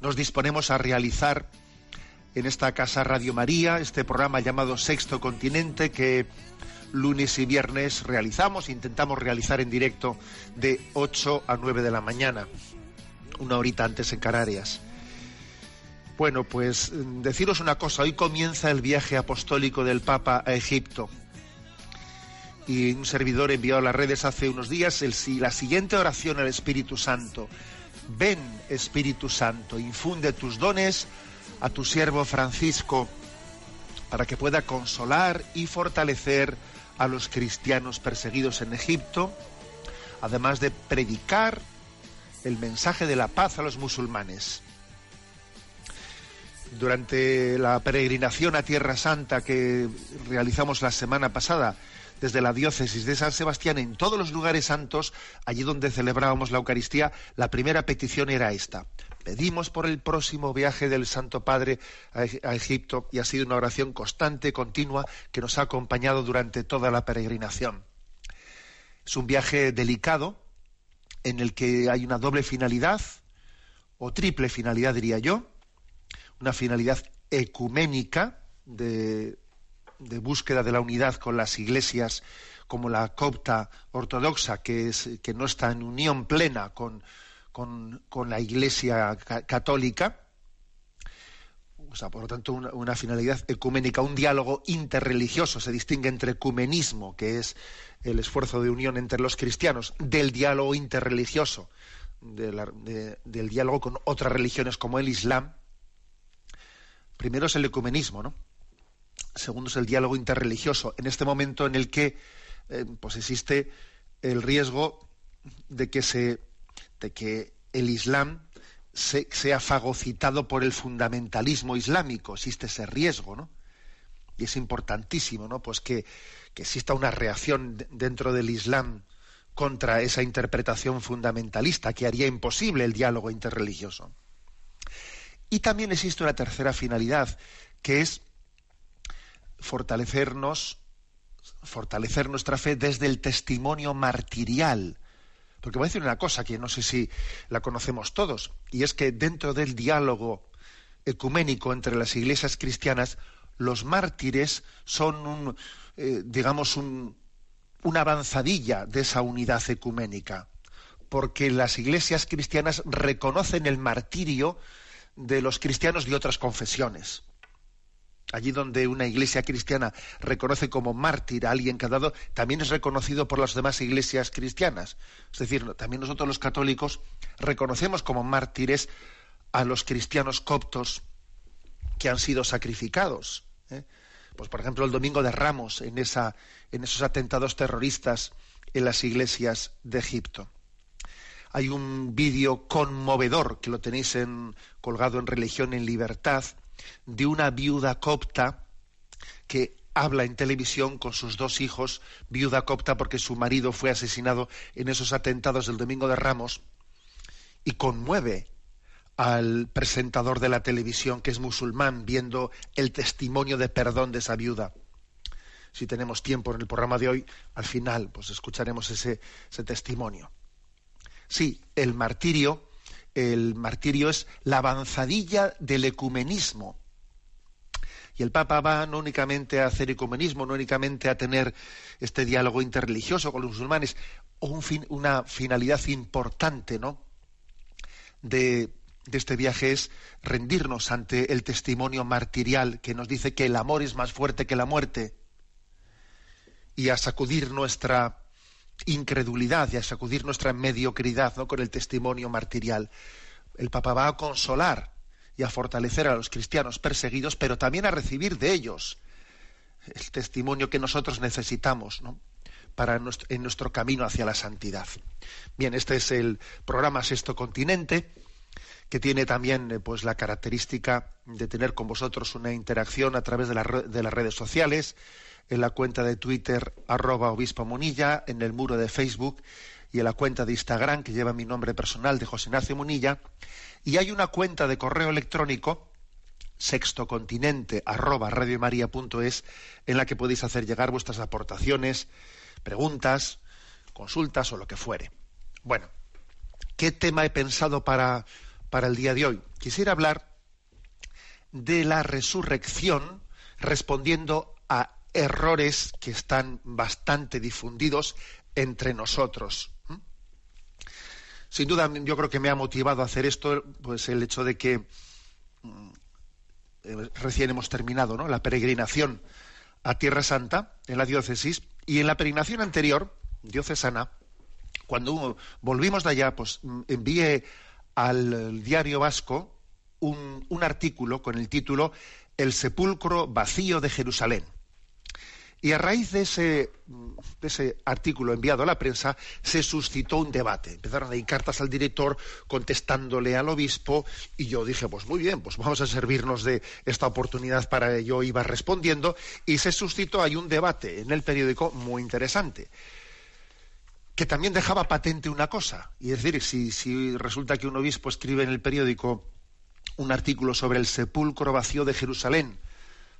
nos disponemos a realizar en esta casa Radio María este programa llamado Sexto Continente que lunes y viernes realizamos, intentamos realizar en directo de 8 a 9 de la mañana, una horita antes en Canarias. Bueno, pues mm, deciros una cosa, hoy comienza el viaje apostólico del Papa a Egipto y un servidor envió a las redes hace unos días el, la siguiente oración al Espíritu Santo. Ven, Espíritu Santo, infunde tus dones a tu siervo Francisco para que pueda consolar y fortalecer a los cristianos perseguidos en Egipto, además de predicar el mensaje de la paz a los musulmanes. Durante la peregrinación a Tierra Santa que realizamos la semana pasada desde la diócesis de San Sebastián, en todos los lugares santos, allí donde celebrábamos la Eucaristía, la primera petición era esta. Pedimos por el próximo viaje del Santo Padre a, Eg- a Egipto y ha sido una oración constante, continua, que nos ha acompañado durante toda la peregrinación. Es un viaje delicado en el que hay una doble finalidad, o triple finalidad diría yo, una finalidad ecuménica de, de búsqueda de la unidad con las iglesias como la copta ortodoxa, que, es, que no está en unión plena con, con- con la iglesia ca- católica. O sea, por lo tanto, una, finalidad ecuménica, un diálogo interreligioso. Se distingue entre ecumenismo, que es el esfuerzo de unión entre los cristianos, del diálogo interreligioso, del diálogo con otras religiones como el Islam. Primero es el ecumenismo, ¿no? Segundo es el diálogo interreligioso. En este momento en el que eh, pues existe el riesgo de que se de que el Islam se- sea fagocitado por el fundamentalismo islámico. Existe ese riesgo, ¿no? Y es importantísimo, ¿no? Pues que, que exista una reacción de- dentro del Islam contra esa interpretación fundamentalista que haría imposible el diálogo interreligioso. Y también existe una tercera finalidad, que es fortalecernos, fortalecer nuestra fe desde el testimonio martirial. Porque voy a decir una cosa que no sé si la conocemos todos, y es que dentro del diálogo ecuménico entre las iglesias cristianas, los mártires son un, eh, digamos, un, una avanzadilla de esa unidad ecuménica, porque las iglesias cristianas reconocen el martirio de los cristianos de otras confesiones. Allí donde una iglesia cristiana reconoce como mártir a alguien que ha dado, también es reconocido por las demás iglesias cristianas. Es decir, también nosotros los católicos reconocemos como mártires a los cristianos coptos que han sido sacrificados. ¿eh? Pues por ejemplo el domingo de Ramos en esa, en esos atentados terroristas en las iglesias de Egipto. Hay un vídeo conmovedor que lo tenéis en, colgado en Religión en Libertad de una viuda copta que habla en televisión con sus dos hijos, viuda copta porque su marido fue asesinado en esos atentados del Domingo de Ramos, y conmueve al presentador de la televisión que es musulmán viendo el testimonio de perdón de esa viuda. Si tenemos tiempo en el programa de hoy, al final pues escucharemos ese, ese testimonio. Sí, el martirio, el martirio es la avanzadilla del ecumenismo. Y el Papa va no únicamente a hacer ecumenismo, no únicamente a tener este diálogo interreligioso con los musulmanes, un fin- una finalidad importante, ¿no? De, de este viaje es rendirnos ante el testimonio martirial que nos dice que el amor es más fuerte que la muerte y a sacudir nuestra incredulidad y a sacudir nuestra mediocridad ¿no? con el testimonio martirial. El Papa va a consolar y a fortalecer a los cristianos perseguidos, pero también a recibir de ellos el testimonio que nosotros necesitamos ¿no? para en nuestro camino hacia la santidad. Bien, este es el programa Sexto Continente que tiene también eh, pues la característica de tener con vosotros una interacción a través de, de las redes sociales, en la cuenta de Twitter arroba obispo Munilla, en el muro de Facebook y en la cuenta de Instagram que lleva mi nombre personal de José Ignacio Munilla. Y hay una cuenta de correo electrónico sextocontinente arroba radiomaria.es en la que podéis hacer llegar vuestras aportaciones, preguntas, consultas o lo que fuere. Bueno, ¿qué tema he pensado para para el día de hoy. Quisiera hablar de la resurrección respondiendo a errores que están bastante difundidos entre nosotros. Sin duda, yo creo que me ha motivado a hacer esto, pues el hecho de que mm, eh, recién hemos terminado ¿no? la peregrinación a Tierra Santa en la diócesis y en la peregrinación anterior, diocesana, cuando volvimos de allá, pues mm, envié al diario vasco un, artículo con el título El sepulcro vacío de Jerusalén. Y a raíz de ese, de ese, artículo enviado a la prensa se suscitó un debate. Empezaron a ir cartas al director contestándole al obispo y yo dije, pues muy bien, pues vamos a servirnos de esta oportunidad para ello. Iba respondiendo y se suscitó, hay un debate en el periódico muy interesante que también dejaba patente una cosa. Y es decir, si, resulta que un obispo escribe en el periódico un artículo sobre el sepulcro vacío de Jerusalén,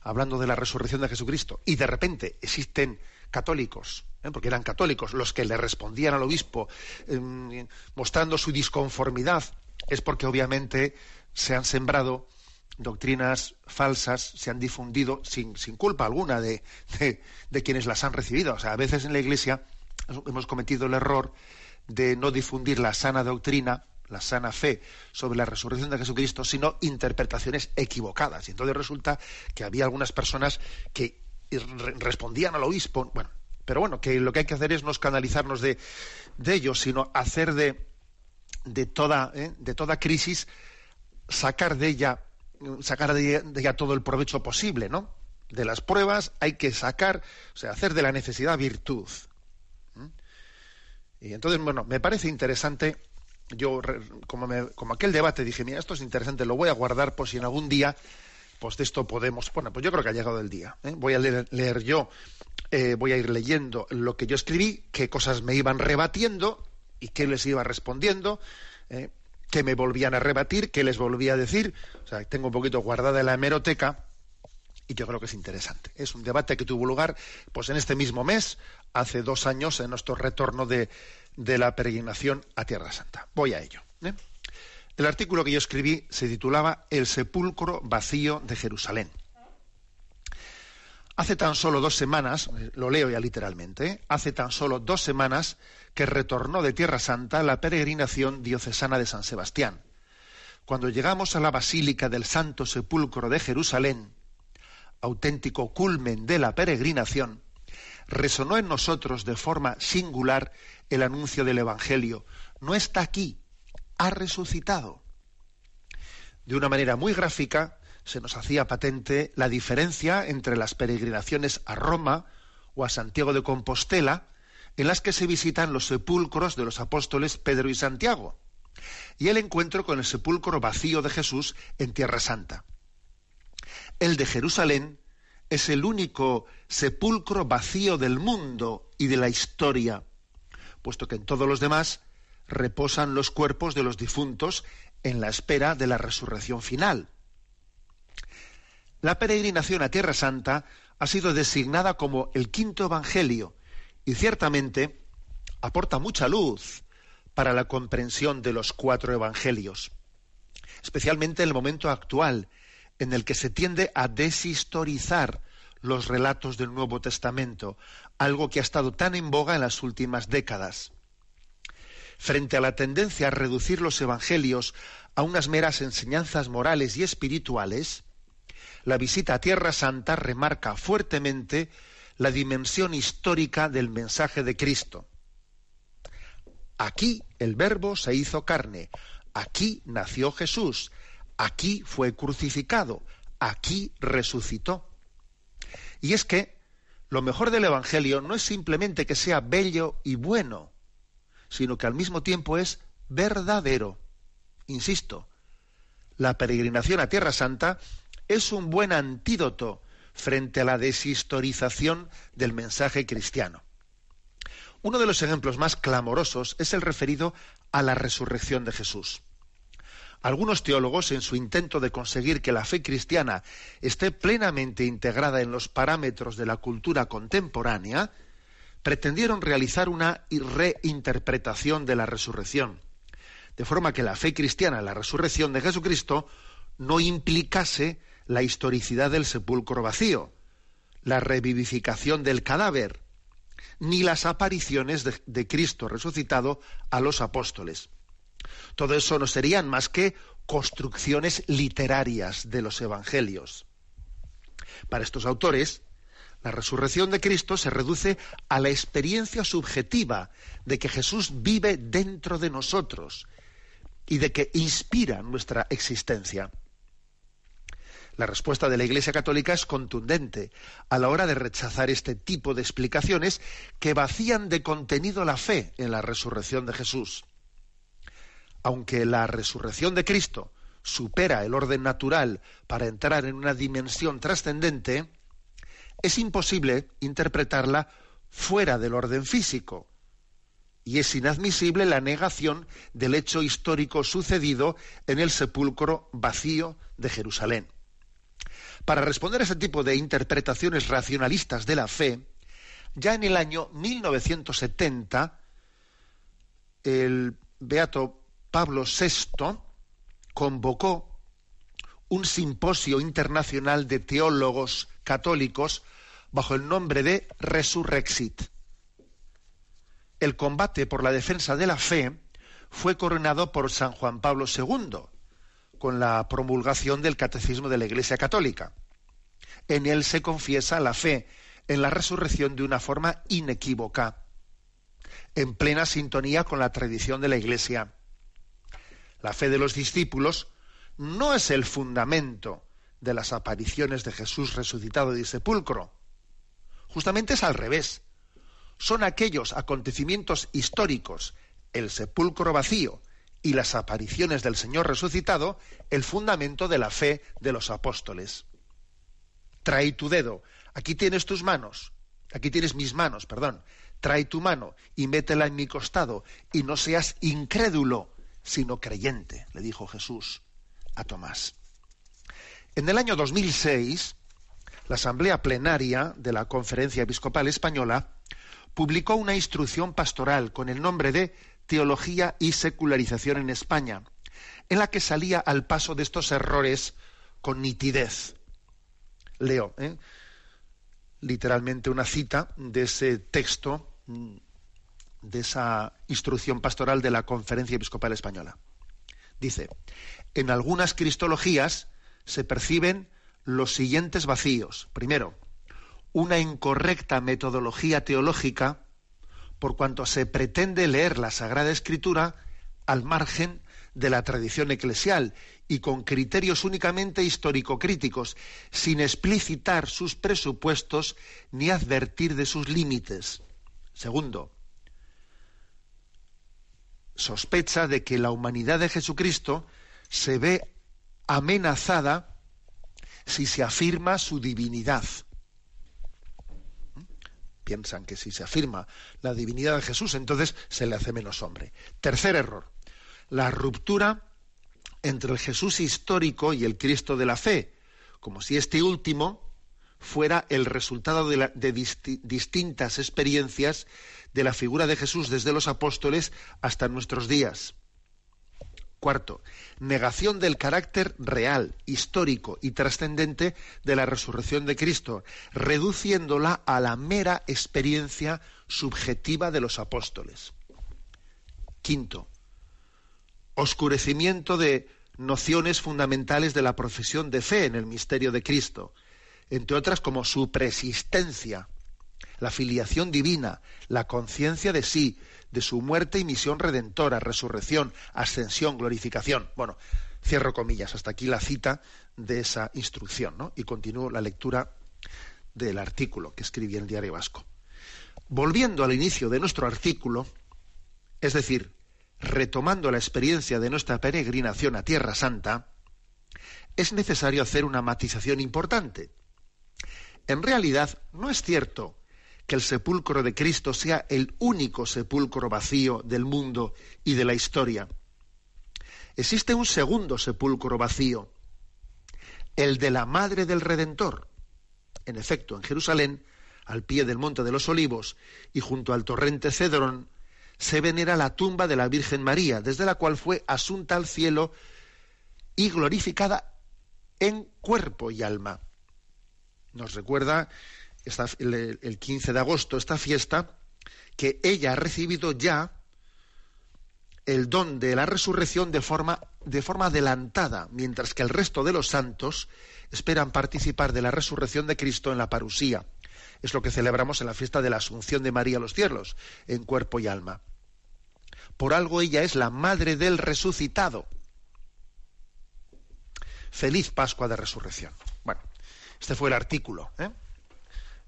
hablando de la resurrección de Jesucristo, y de repente existen católicos, ¿eh? porque eran católicos los que le respondían al obispo em, mostrando su disconformidad, es porque obviamente se han sembrado doctrinas falsas, se han difundido sin, sin culpa alguna de, de, quienes las han recibido. O sea, a veces en la Iglesia hemos cometido el error de no difundir la sana doctrina, la sana fe sobre la resurrección de Jesucristo, sino interpretaciones equivocadas. Y entonces resulta que había algunas personas que respondían al obispo, bueno, pero bueno, que lo que hay que hacer es no escandalizarnos de, de ellos, sino hacer de, de, toda, ¿eh? de toda crisis, sacar de ella, sacar de ella todo el provecho posible, ¿no? De las pruebas hay que sacar, o sea, hacer de la necesidad virtud. Y entonces, bueno, me parece interesante, yo como, como aquel debate dije, mira, esto es interesante, lo voy a guardar por si en algún día, pues de esto podemos, bueno, pues yo creo que ha llegado el día. ¿eh? Voy a leer, yo, eh, voy a ir leyendo lo que yo escribí, qué cosas me iban rebatiendo y qué les iba respondiendo. ¿eh? qué me volvían a rebatir, qué les volvía a decir. O sea, tengo un poquito guardada la hemeroteca y yo creo que es interesante. Es un debate que tuvo lugar pues en este mismo mes, hace dos años, en nuestro retorno de, la peregrinación a Tierra Santa. Voy a ello. ¿eh? El artículo que yo escribí se titulaba El sepulcro vacío de Jerusalén. Hace tan solo dos semanas, lo leo ya literalmente, ¿eh? hace tan solo dos semanas que retornó de Tierra Santa la peregrinación diocesana de San Sebastián. Cuando llegamos a la Basílica del Santo Sepulcro de Jerusalén, auténtico culmen de la peregrinación, resonó en nosotros de forma singular el anuncio del Evangelio. No está aquí, ha resucitado. De una manera muy gráfica se nos hacía patente la diferencia entre las peregrinaciones a Roma o a Santiago de Compostela, en las que se visitan los sepulcros de los apóstoles Pedro y Santiago, y el encuentro con el sepulcro vacío de Jesús en Tierra Santa. El de Jerusalén es el único sepulcro vacío del mundo y de la historia, puesto que en todos los demás reposan los cuerpos de los difuntos en la espera de la resurrección final. La peregrinación a Tierra Santa ha sido designada como el quinto Evangelio y ciertamente aporta mucha luz para la comprensión de los cuatro Evangelios, especialmente en el momento actual en el que se tiende a deshistorizar los relatos del Nuevo Testamento, algo que ha estado tan en boga en las últimas décadas. frente a la tendencia a reducir los evangelios a unas meras enseñanzas morales y espirituales, la visita a Tierra Santa remarca fuertemente la dimensión histórica del mensaje de Cristo. Aquí el Verbo se hizo carne, aquí nació Jesús, aquí fue crucificado, aquí resucitó. Y es que lo mejor del Evangelio no es simplemente que sea bello y bueno, sino que al mismo tiempo es verdadero. Insisto, la peregrinación a Tierra Santa es un buen antídoto frente a la deshistorización del mensaje cristiano. Uno de los ejemplos más clamorosos es el referido a la resurrección de Jesús. Algunos teólogos, en su intento de conseguir que la fe cristiana esté plenamente integrada en los parámetros de la cultura contemporánea, pretendieron realizar una reinterpretación de la resurrección, de forma que la fe cristiana la resurrección de Jesucristo no implicase la historicidad del sepulcro vacío, la revivificación del cadáver, ni las apariciones de, de Cristo resucitado a los apóstoles. Todo eso no serían más que construcciones literarias de los evangelios. Para estos autores, la resurrección de Cristo se reduce a la experiencia subjetiva de que Jesús vive dentro de nosotros y de que inspira nuestra existencia. La respuesta de la Iglesia Católica es contundente a la hora de rechazar este tipo de explicaciones que vacían de contenido la fe en la resurrección de Jesús aunque la resurrección de Cristo supera el orden natural para entrar en una dimensión trascendente, es imposible interpretarla fuera del orden físico. Y es inadmisible la negación del hecho histórico sucedido en el sepulcro vacío de Jerusalén. Para responder a ese tipo de interpretaciones racionalistas de la fe, ya en el año 1970, el beato Pablo VI convocó un simposio internacional de teólogos católicos bajo el nombre de Resurrexit. El combate por la defensa de la fe fue coronado por San Juan Pablo II con la promulgación del Catecismo de la Iglesia Católica. En él se confiesa la fe en la resurrección de una forma inequívoca, en plena sintonía con la tradición de la Iglesia la fe de los discípulos no es el fundamento de las apariciones de Jesús resucitado de sepulcro. Justamente es al revés. Son aquellos acontecimientos históricos, el sepulcro vacío y las apariciones del Señor resucitado, el fundamento de la fe de los apóstoles. Trae tu dedo, aquí tienes tus manos, aquí tienes mis manos, perdón, trae tu mano y métela en mi costado y no seas incrédulo, sino creyente, le dijo Jesús a Tomás. En el año 2006, la Asamblea Plenaria de la Conferencia Episcopal Española publicó una instrucción pastoral con el nombre de Teología y Secularización en España, en la que salía al paso de estos errores con nitidez. Leo, ¿eh? literalmente una cita de ese texto mm, de esa instrucción pastoral de la Conferencia Episcopal Española. Dice, en algunas cristologías se perciben los siguientes vacíos. Primero, una incorrecta metodología teológica por cuanto se pretende leer la Sagrada Escritura al margen de la tradición eclesial y con criterios únicamente histórico-críticos, sin explicitar sus presupuestos ni advertir de sus límites. Segundo, sospecha de que la humanidad de Jesucristo se ve amenazada si se afirma su divinidad. ¿Mm? Piensan que si se afirma la divinidad de Jesús, entonces se le hace menos hombre. Tercer error, la ruptura entre el Jesús histórico y el Cristo de la fe, como si este último fuera el resultado de, distintas experiencias de la figura de Jesús desde los apóstoles hasta nuestros días. Cuarto, negación del carácter real, histórico y trascendente de la resurrección de Cristo, reduciéndola a la mera experiencia subjetiva de los apóstoles. Quinto, oscurecimiento de nociones fundamentales de la profesión de fe en el misterio de Cristo, entre otras como su preexistencia, la filiación divina, la conciencia de sí, de su muerte y misión redentora, resurrección, ascensión, glorificación. Bueno, cierro comillas, hasta aquí la cita de esa instrucción, ¿no? Y continúo la lectura del artículo que escribí en el Diario Vasco. Volviendo al inicio de nuestro artículo, es decir, retomando la experiencia de nuestra peregrinación a Tierra Santa, es necesario hacer una matización importante. En realidad, no es cierto que el sepulcro de Cristo sea el único sepulcro vacío del mundo y de la historia. Existe un segundo sepulcro vacío, el de la Madre del Redentor. En efecto, en Jerusalén, al pie del Monte de los Olivos y junto al torrente Cedrón, se venera la tumba de la Virgen María, desde la cual fue asunta al cielo y glorificada en cuerpo y alma. Nos recuerda el, 15 de agosto esta fiesta que ella ha recibido ya el don de la resurrección de forma, de forma adelantada, mientras que el resto de los santos esperan participar de la resurrección de Cristo en la parusía. Es lo que celebramos en la fiesta de la Asunción de María a los cielos, en cuerpo y alma. Por algo ella es la madre del resucitado. Feliz Pascua de Resurrección. Este fue el artículo. ¿eh?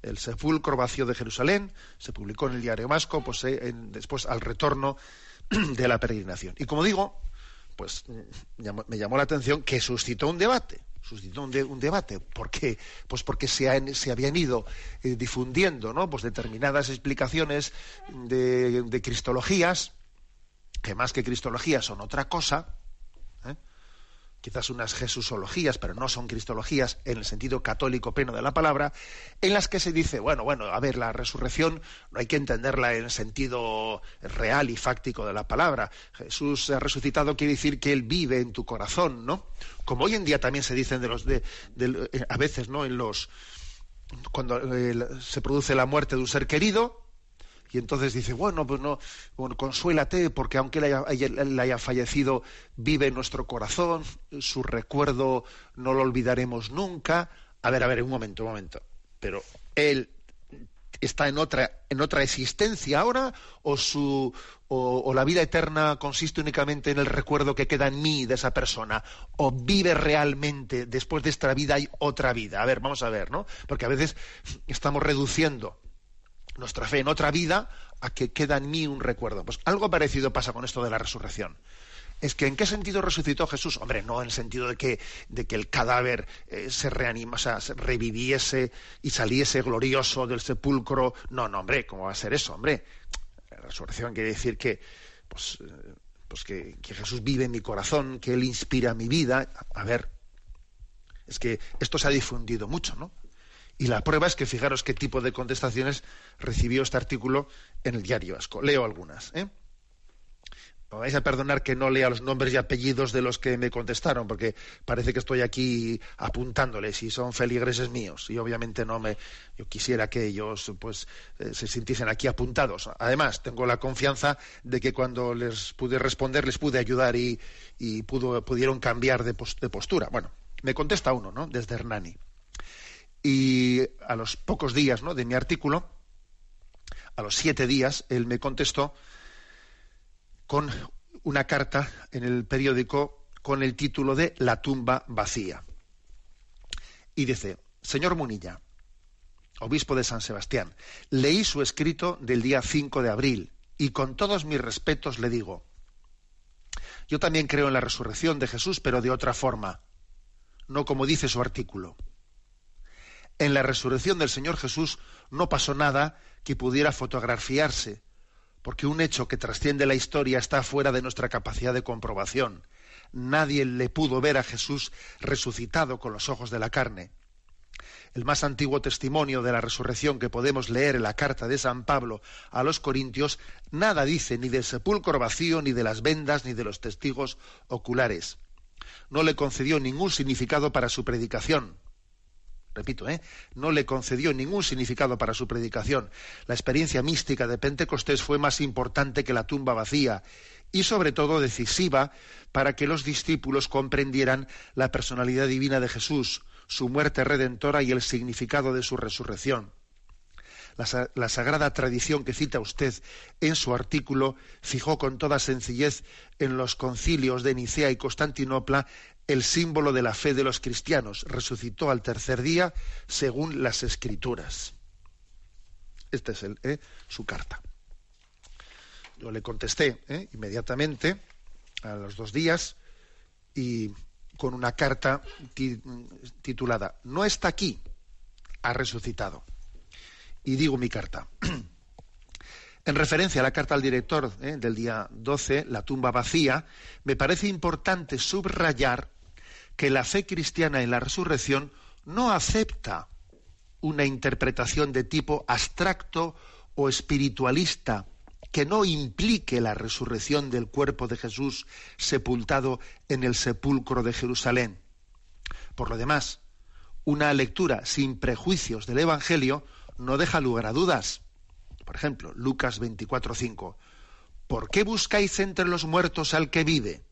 El sepulcro vacío de Jerusalén se publicó en el diario Vasco, pues, eh, después al retorno de la peregrinación. Y como digo, pues mm, me llamó la atención que suscitó un debate suscitó un, debate. ¿Por qué? Pues porque se, habían ido eh, difundiendo ¿no? pues determinadas explicaciones de, de, cristologías, que más que cristologías son otra cosa, quizás unas jesusologías, pero no son cristologías en el sentido católico pleno de la palabra, en las que se dice, bueno, bueno, a ver, la resurrección no hay que entenderla en el sentido real y fáctico de la palabra. Jesús ha resucitado quiere decir que él vive en tu corazón, ¿no? Como hoy en día también se dicen de los de, a veces, ¿no? En los cuando eh, se produce la muerte de un ser querido, y entonces dice, bueno, pues no, consuélate, porque aunque él haya, haya, fallecido, vive en nuestro corazón, su recuerdo no lo olvidaremos nunca. A ver, a ver, un momento, un momento. Pero él está en otra, en otra existencia ahora, o su o, la vida eterna consiste únicamente en el recuerdo que queda en mí de esa persona, o vive realmente, después de esta vida hay otra vida. A ver, vamos a ver, ¿no? Porque a veces estamos reduciendo nuestra fe en otra vida a que queda en mí un recuerdo. Pues algo parecido pasa con esto de la resurrección. Es que ¿en qué sentido resucitó Jesús? Hombre, no en el sentido de que, de que el cadáver eh, se reanima, o sea, se reviviese y saliese glorioso del sepulcro. No, no, hombre, ¿cómo va a ser eso, hombre? La resurrección quiere decir que, pues, eh, pues que, que Jesús vive en mi corazón, que Él inspira mi vida. A ver, es que esto se ha difundido mucho, ¿no? Y la prueba es que fijaros qué tipo de contestaciones recibió este artículo en el diario Vasco. Leo algunas. ¿eh? Me vais a perdonar que no lea los nombres y apellidos de los que me contestaron, porque parece que estoy aquí apuntándoles y son feligreses míos. Y obviamente no me. Yo quisiera que ellos pues eh, se sintiesen aquí apuntados. Además, tengo la confianza de que cuando les pude responder les pude ayudar y, y pudo, pudieron cambiar de, de postura. Bueno, me contesta uno, ¿no? Desde Hernani. Y a los pocos días ¿no? de mi artículo, a los siete días, él me contestó con una carta en el periódico con el título de La tumba vacía. Y dice, señor Munilla, obispo de San Sebastián, leí su escrito del día 5 de abril y con todos mis respetos le digo, yo también creo en la resurrección de Jesús, pero de otra forma, no como dice su artículo en la resurrección del Señor Jesús no pasó nada que pudiera fotografiarse, porque un hecho que trasciende la historia está fuera de nuestra capacidad de comprobación. Nadie le pudo ver a Jesús resucitado con los ojos de la carne. El más antiguo testimonio de la resurrección que podemos leer en la carta de San Pablo a los Corintios nada dice ni del sepulcro vacío, ni de las vendas, ni de los testigos oculares. No le concedió ningún significado para su predicación repito, ¿eh? no le concedió ningún significado para su predicación. La experiencia mística de Pentecostés fue más importante que la tumba vacía y sobre todo decisiva para que los discípulos comprendieran la personalidad divina de Jesús, su muerte redentora y el significado de su resurrección. La, sagrada tradición que cita usted en su artículo fijó con toda sencillez en los concilios de Nicea y Constantinopla el símbolo de la fe de los cristianos. Resucitó al tercer día según las escrituras. Esta es eh, su carta. Yo le contesté eh, inmediatamente a los dos días y con una carta titulada No está aquí, ha resucitado y digo mi carta. en referencia a la carta al director eh, del día 12, La tumba vacía, me parece importante subrayar que la fe cristiana en la resurrección no acepta una interpretación de tipo abstracto o espiritualista que no implique la resurrección del cuerpo de Jesús sepultado en el sepulcro de Jerusalén. Por lo demás, una lectura sin prejuicios del Evangelio no deja lugar a dudas. Por ejemplo, Lucas 24:5. ¿Por qué buscáis entre los muertos al que vive?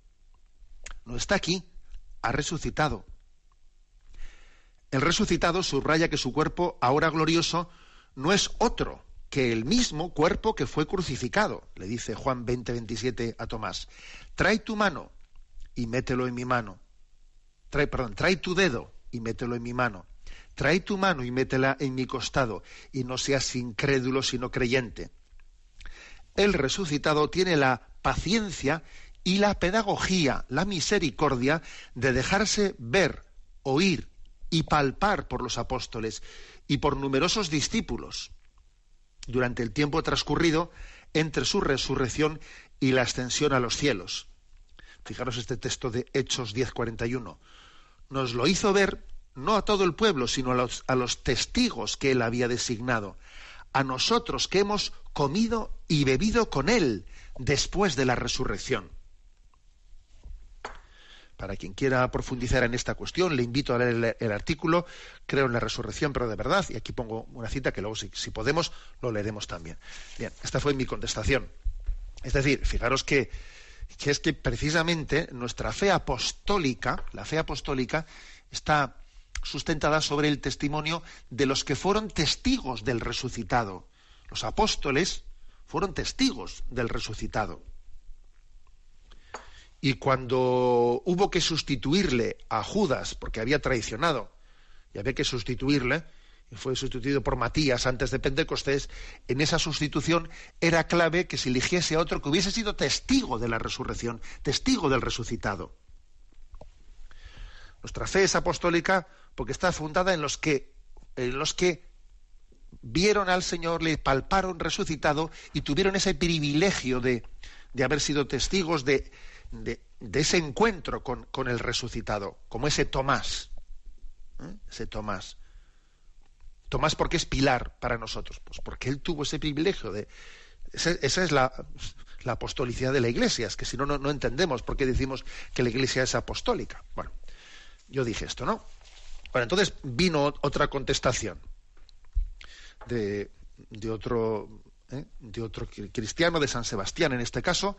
No está aquí, ha resucitado. El resucitado subraya que su cuerpo, ahora glorioso, no es otro que el mismo cuerpo que fue crucificado, le dice Juan 20:27 a Tomás. Trae tu mano y mételo en mi mano. Trae, perdón, trae tu dedo y mételo en mi mano trae tu mano y métela en mi costado, y no seas incrédulo sino creyente. El resucitado tiene la paciencia y la pedagogía, la misericordia de dejarse ver, oír y palpar por los apóstoles y por numerosos discípulos durante el tiempo transcurrido entre su resurrección y la ascensión a los cielos. Fijaros este texto de Hechos 10:41. Nos lo hizo ver no a todo el pueblo, sino a los, testigos que él había designado, a nosotros que hemos comido y bebido con él después de la resurrección. Para quien quiera profundizar en esta cuestión, le invito a leer el, artículo, creo en la resurrección, pero de verdad, y aquí pongo una cita que luego, si, si podemos, lo leeremos también. Bien, esta fue mi contestación. Es decir, fijaros que, que es que precisamente nuestra fe apostólica, la fe apostólica, está sustentada sobre el testimonio de los que fueron testigos del resucitado. Los apóstoles fueron testigos del resucitado. Y cuando hubo que sustituirle a Judas, porque había traicionado, y había que sustituirle, y fue sustituido por Matías antes de Pentecostés, en esa sustitución era clave que se eligiese a otro que hubiese sido testigo de la resurrección, testigo del resucitado. Nuestra fe es apostólica porque está fundada en los que, en los que vieron al Señor, le palparon resucitado y tuvieron ese privilegio de, de haber sido testigos de, de, ese encuentro con, con, el resucitado, como ese Tomás. ¿eh? Ese Tomás. Tomás, ¿por qué es pilar para nosotros? Pues porque él tuvo ese privilegio de. Esa, esa es la, la, apostolicidad de la iglesia, es que si no, no entendemos por qué decimos que la iglesia es apostólica. Bueno, yo dije esto, ¿no? Bueno, entonces vino otra contestación de, otro, ¿eh? de otro cristiano, de San Sebastián en este caso,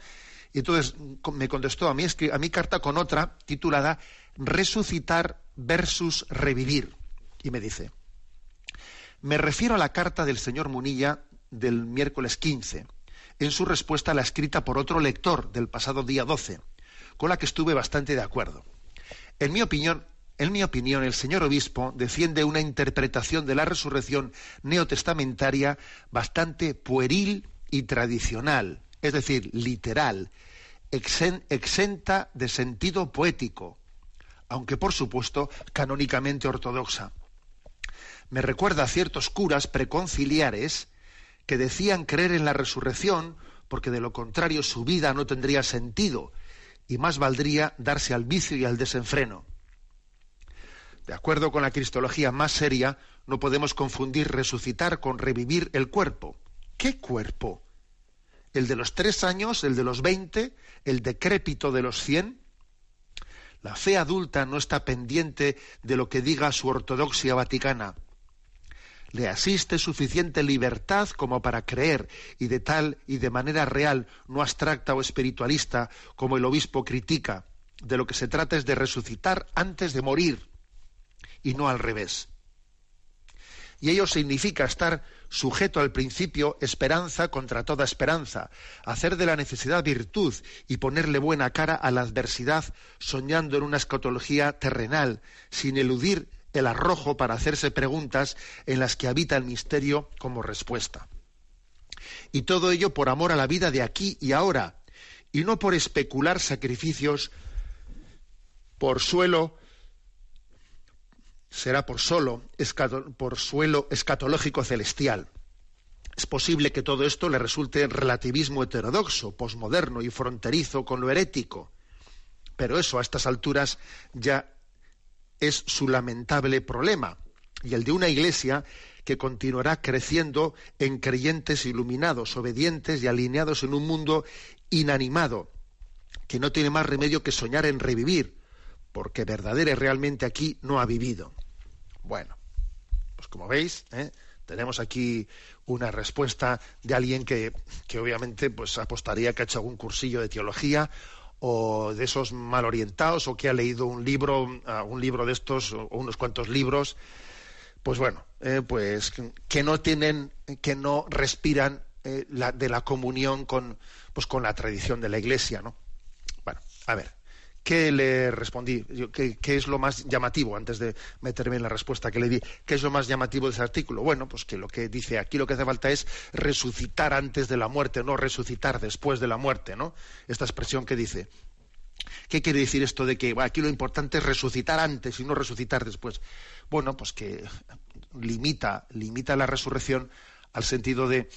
y entonces me contestó a mí, a mi carta con otra titulada Resucitar versus revivir. Y me dice, me refiero a la carta del señor Munilla del miércoles 15, en su respuesta a la escrita por otro lector del pasado día 12, con la que estuve bastante de acuerdo. En mi opinión, el señor obispo defiende una interpretación de la resurrección neotestamentaria bastante pueril y tradicional, es decir, literal, exenta de sentido poético, aunque por supuesto canónicamente ortodoxa. Me recuerda a ciertos curas preconciliares que decían creer en la resurrección porque de lo contrario su vida no tendría sentido y más valdría darse al vicio y al desenfreno. De acuerdo con la cristología más seria, no podemos confundir resucitar con revivir el cuerpo. ¿Qué cuerpo? ¿El de los tres años, el de los veinte, el decrépito de los cien? La fe adulta no está pendiente de lo que diga su ortodoxia vaticana. Le asiste suficiente libertad como para creer y de tal y de manera real, no abstracta o espiritualista, como el obispo critica. De lo que se trata es de resucitar antes de morir y no al revés. Y ello significa estar sujeto al principio esperanza contra toda esperanza, hacer de la necesidad virtud y ponerle buena cara a la adversidad soñando en una escatología terrenal, sin eludir el arrojo para hacerse preguntas en las que habita el misterio como respuesta. Y todo ello por amor a la vida de aquí y ahora, y no por especular sacrificios por suelo será por solo por suelo escatológico celestial. Es posible que todo esto le resulte relativismo heterodoxo, posmoderno y fronterizo con lo herético. Pero eso a estas alturas ya es su lamentable problema y el de una iglesia que continuará creciendo en creyentes iluminados, obedientes y alineados en un mundo inanimado, que no tiene más remedio que soñar en revivir, porque verdadera realmente aquí no ha vivido. Bueno, pues como veis, ¿eh? tenemos aquí una respuesta de alguien que, que, obviamente pues apostaría que ha hecho algún cursillo de teología o de esos mal orientados o que ha leído un libro, uh, un libro de estos o unos cuantos libros, pues bueno, eh, pues que no tienen, que no respiran eh, la, de la comunión con, pues con la tradición de la Iglesia, ¿no? Bueno, a ver. ¿Qué le respondí? ¿Qué, es lo más llamativo antes de meterme en la respuesta que le di? ¿Qué es lo más llamativo de ese artículo? Bueno, pues que lo que dice aquí lo que hace falta es resucitar antes de la muerte, no resucitar después de la muerte, ¿no? Esta expresión que dice. ¿Qué quiere decir esto de que aquí lo importante es resucitar antes y no resucitar después? Bueno, pues que limita, limita la resurrección al sentido de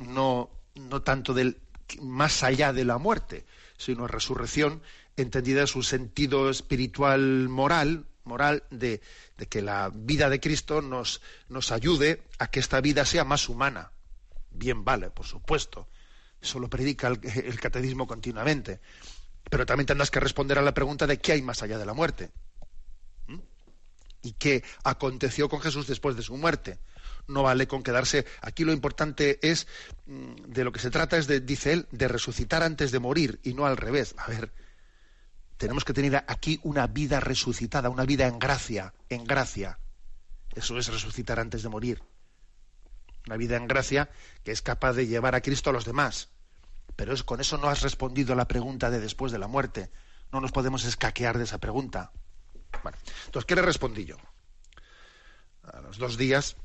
no, no tanto del más allá de la muerte, sino resurrección entendida en su sentido espiritual moral, moral de, que la vida de Cristo nos, nos ayude a que esta vida sea más humana. Bien vale, por supuesto. Eso lo predica el, el catecismo continuamente. Pero también tendrás que responder a la pregunta de qué hay más allá de la muerte. ¿Mm? ¿Y qué aconteció con Jesús después de su muerte? No vale con quedarse. Aquí lo importante es, mm, de lo que se trata es de, dice él, de resucitar antes de morir y no al revés. A ver, tenemos que tener aquí una vida resucitada, una vida en gracia, en gracia. Eso es resucitar antes de morir. Una vida en gracia que es capaz de llevar a Cristo a los demás. Pero es, con eso no has respondido a la pregunta de después de la muerte. No nos podemos escaquear de esa pregunta. Bueno, entonces, ¿qué le respondí yo? A los dos días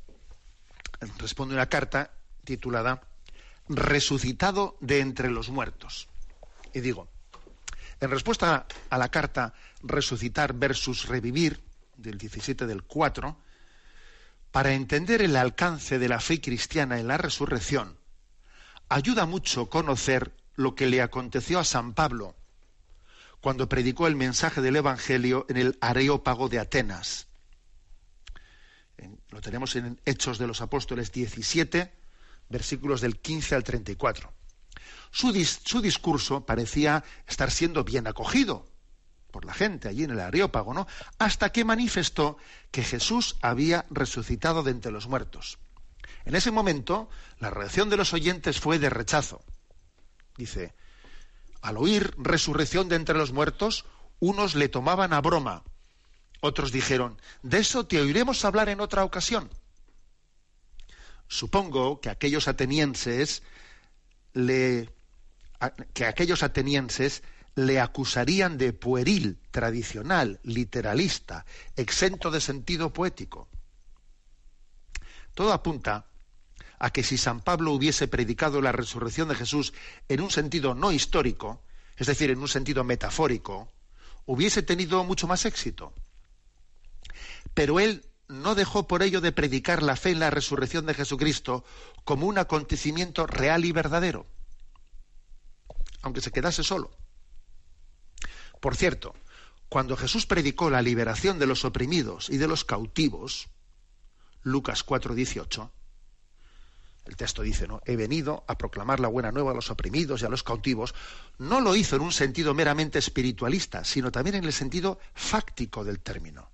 responde una carta titulada Resucitado de entre los muertos. Y digo, en respuesta a la carta Resucitar versus Revivir, del 17 del 4, para entender el alcance de la fe cristiana en la resurrección, ayuda mucho conocer lo que le aconteció a San Pablo cuando predicó el mensaje del Evangelio en el Areópago de Atenas. Lo tenemos en Hechos de los Apóstoles 17, versículos del 15 al 34. Su, discurso parecía estar siendo bien acogido por la gente allí en el Areópago, ¿no? Hasta que manifestó que Jesús había resucitado de entre los muertos. En ese momento, la reacción de los oyentes fue de rechazo. Dice, al oír resurrección de entre los muertos, unos le tomaban a broma. Otros dijeron, de eso te oiremos hablar en otra ocasión. Supongo que aquellos atenienses le que aquellos atenienses le acusarían de pueril, tradicional, literalista, exento de sentido poético. Todo apunta a que si San Pablo hubiese predicado la resurrección de Jesús en un sentido no histórico, es decir, en un sentido metafórico, hubiese tenido mucho más éxito. Pero él no dejó por ello de predicar la fe en la resurrección de Jesucristo como un acontecimiento real y verdadero aunque se quedase solo. Por cierto, cuando Jesús predicó la liberación de los oprimidos y de los cautivos, Lucas 4:18, el texto dice, ¿no? He venido a proclamar la buena nueva a los oprimidos y a los cautivos. No lo hizo en un sentido meramente espiritualista, sino también en el sentido fáctico del término.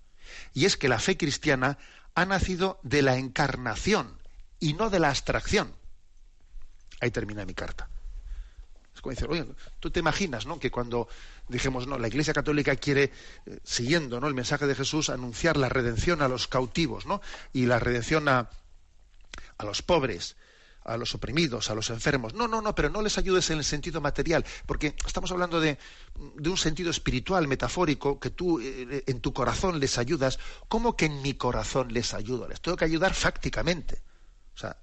Y es que la fe cristiana ha nacido de la encarnación y no de la abstracción. Ahí termina mi carta. Oye, tú te imaginas, ¿no? Que cuando dijimos, no, la Iglesia Católica quiere, eh, siguiendo, ¿no? El mensaje de Jesús, anunciar la redención a los cautivos, ¿no? Y la redención a, a los pobres, a los oprimidos, a los enfermos. No, no, no, pero no les ayudes en el sentido material, porque estamos hablando de, de un sentido espiritual, metafórico, que tú eh, en tu corazón les ayudas. ¿Cómo que en mi corazón les ayudo? Les tengo que ayudar fácticamente. O sea,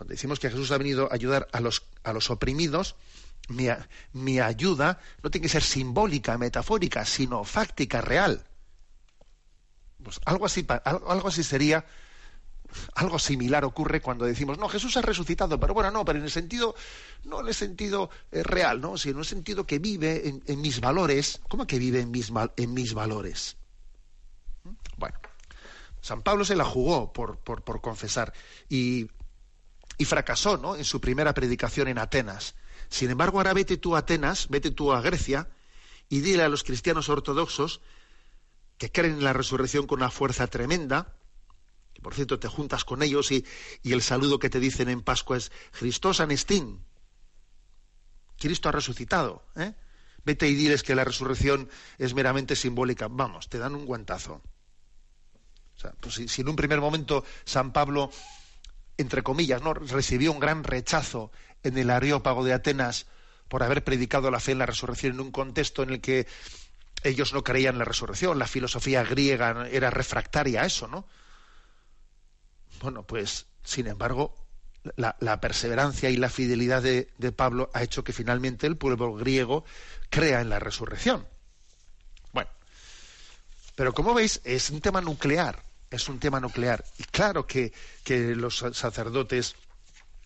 cuando decimos que Jesús ha venido a ayudar a los, a los oprimidos, mi, mi ayuda no tiene que ser simbólica, metafórica, sino fáctica, real. Pues algo así, algo así sería algo similar ocurre cuando decimos, no, Jesús ha resucitado, pero bueno, no, pero en el sentido, no en el sentido eh, real, ¿no? sino en el sentido que vive en, mis valores. ¿Cómo que vive en mis, en mis valores? ¿Mm? Bueno, San Pablo se la jugó por, por, por confesar y, y, fracasó ¿no? en su primera predicación en Atenas. Sin embargo, ahora vete tú a Atenas, vete tú a Grecia y dile a los cristianos ortodoxos que creen en la resurrección con una fuerza tremenda, por cierto te juntas con ellos y, el saludo que te dicen en Pascua es Christos anestín. Cristo ha resucitado. ¿eh? Vete y diles que la resurrección es meramente simbólica. Vamos, te dan un guantazo. Pues si, en un primer momento San Pablo, entre comillas, ¿no? recibió un gran rechazo en el Areópago de Atenas por haber predicado la fe en la resurrección en un contexto en el que ellos no creían en la resurrección, la filosofía griega era refractaria a eso, ¿no? Bueno, pues, sin embargo, la, perseverancia y la fidelidad de, Pablo ha hecho que finalmente el pueblo griego crea en la resurrección. Bueno, pero como veis, es un tema nuclear, es un tema nuclear. Y claro que, que los sacerdotes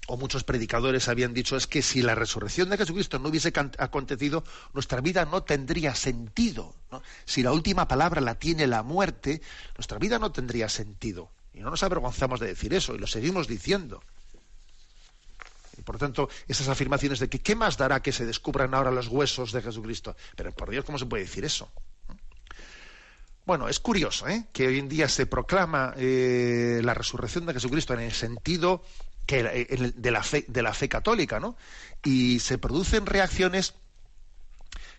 o muchos predicadores habían dicho es que si la resurrección de Jesucristo no hubiese acontecido, nuestra vida no tendría sentido. Si la última palabra la tiene la muerte, nuestra vida no tendría sentido. Y no nos avergonzamos de decir eso, y lo seguimos diciendo. Y por tanto, esas afirmaciones de que qué más dará que se descubran ahora los huesos de Jesucristo. Pero por Dios, ¿cómo se puede decir eso? Bueno, es curioso ¿eh? que hoy en día se proclama eh, la resurrección de Jesucristo en el sentido eh, de, la fe, católica, ¿no? Y se producen reacciones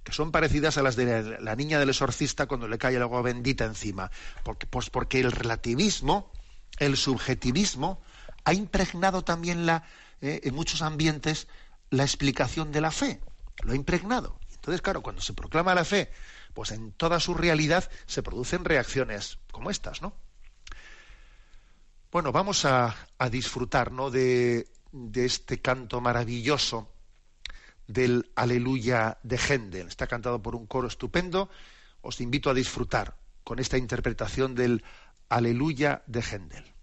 que son parecidas a las de la, niña del exorcista cuando le cae el agua bendita encima. Porque, pues porque el relativismo el subjetivismo ha impregnado también eh, en muchos ambientes la explicación de la fe. Lo ha impregnado. Entonces, claro, cuando se proclama la fe, pues en toda su realidad se producen reacciones como estas, ¿no? Bueno, vamos a, disfrutar ¿no? de, de este canto maravilloso del Aleluya de Händel. Está cantado por un coro estupendo. Os invito a disfrutar con esta interpretación del Aleluya de Händel.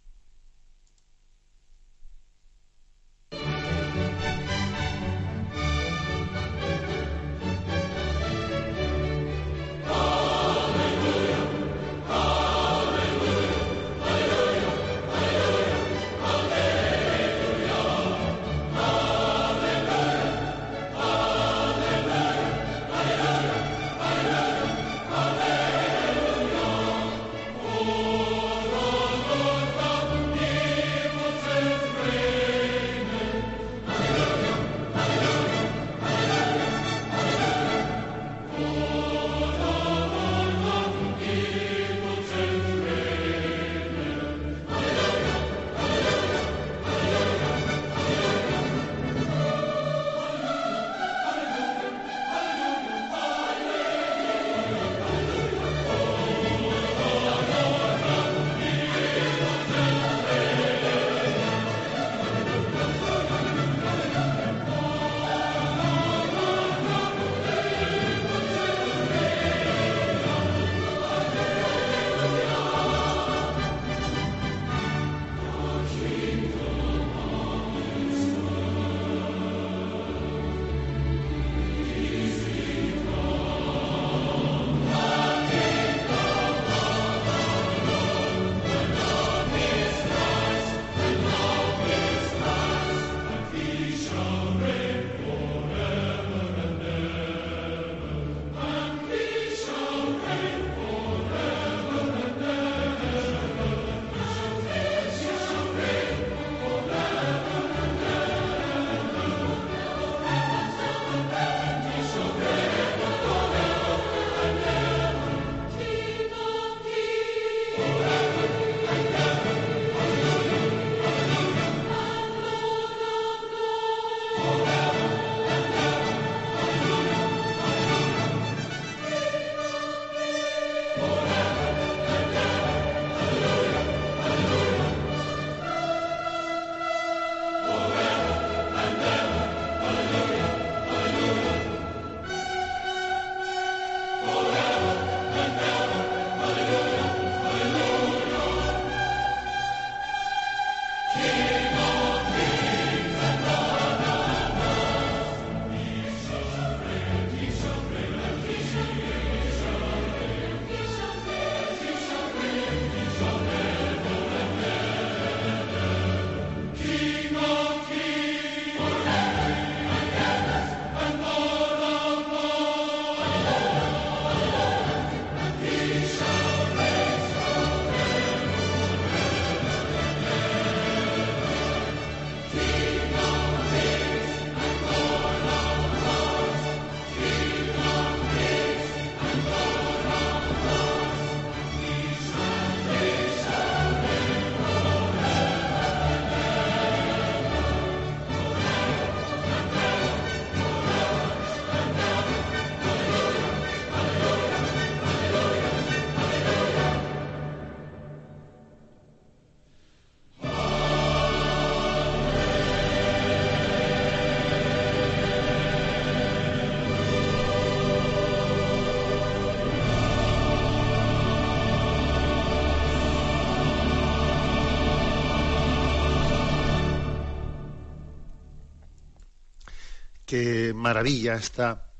Qué maravilla esta,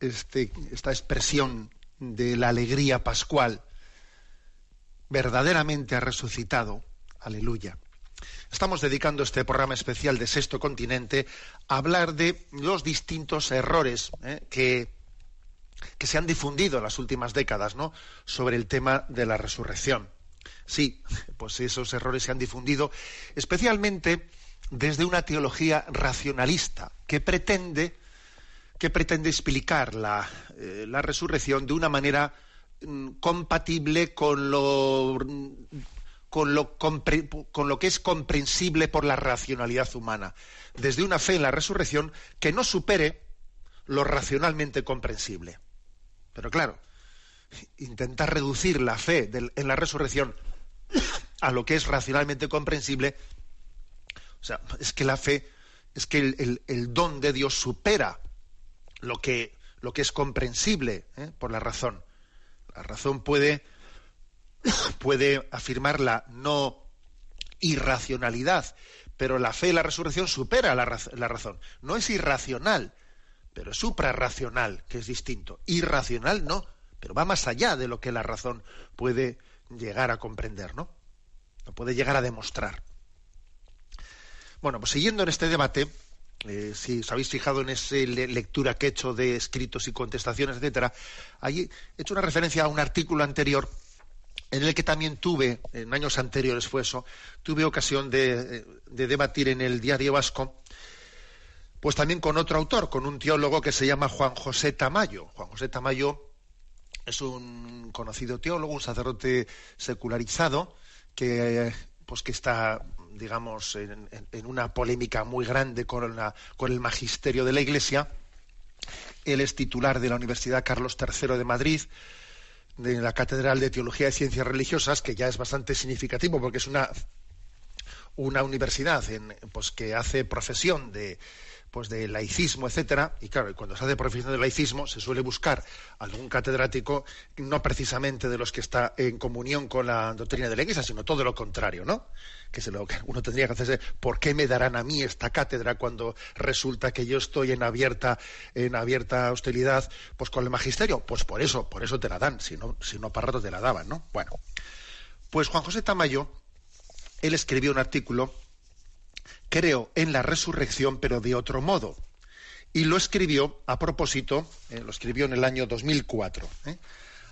este, esta expresión de la alegría pascual. Verdaderamente ha resucitado. Aleluya. Estamos dedicando este programa especial de Sexto Continente a hablar de los distintos errores ¿eh? que, que se han difundido en las últimas décadas ¿no? sobre el tema de la resurrección. Sí, pues esos errores se han difundido especialmente desde una teología racionalista que pretende, que pretende explicar la, eh, la resurrección de una manera mm, compatible con lo, con lo, con lo que es comprensible por la racionalidad humana, desde una fe en la resurrección que no supere lo racionalmente comprensible. Pero claro, intentar reducir la fe en la resurrección a lo que es racionalmente comprensible, o sea, es que la fe, es que el, don de Dios supera lo que, lo que es comprensible ¿eh? por la razón. La razón puede, puede afirmar la no irracionalidad, pero la fe y la resurrección supera la, la razón. No es irracional, pero es suprarracional, que es distinto. Irracional no, pero va más allá de lo que la razón puede llegar a comprender, ¿no? Lo puede llegar a demostrar. Bueno, pues siguiendo en este debate, eh, si os habéis fijado en esa lectura que he hecho de escritos y contestaciones, etcétera, allí he hecho una referencia a un artículo anterior en el que también tuve, en años anteriores fue eso, tuve ocasión de, eh, de debatir en el diario vasco, pues también con otro autor, con un teólogo que se llama Juan José Tamayo. Juan José Tamayo es un conocido teólogo, un sacerdote secularizado, que, pues, que está digamos, en, una polémica muy grande con, el magisterio de la Iglesia. Él es titular de la Universidad Carlos III de Madrid, de la Catedral de Teología y Ciencias Religiosas, que ya es bastante significativo porque es una, una universidad en, pues, que hace profesión de, pues de laicismo, etcétera, y claro, cuando se hace profesión de laicismo se suele buscar algún catedrático no precisamente de los que está en comunión con la doctrina de la Iglesia, sino todo lo contrario, ¿no? Que se lo uno tendría que hacerse, ¿por qué me darán a mí esta cátedra cuando resulta que yo estoy en abierta en abierta hostilidad pues con el magisterio? Pues por eso, por eso te la dan, si no si no para rato te la daban, ¿no? Bueno. Pues Juan José Tamayo él escribió un artículo creo en la resurrección, pero de otro modo. Y lo escribió a propósito, eh, lo escribió en el año 2004, eh,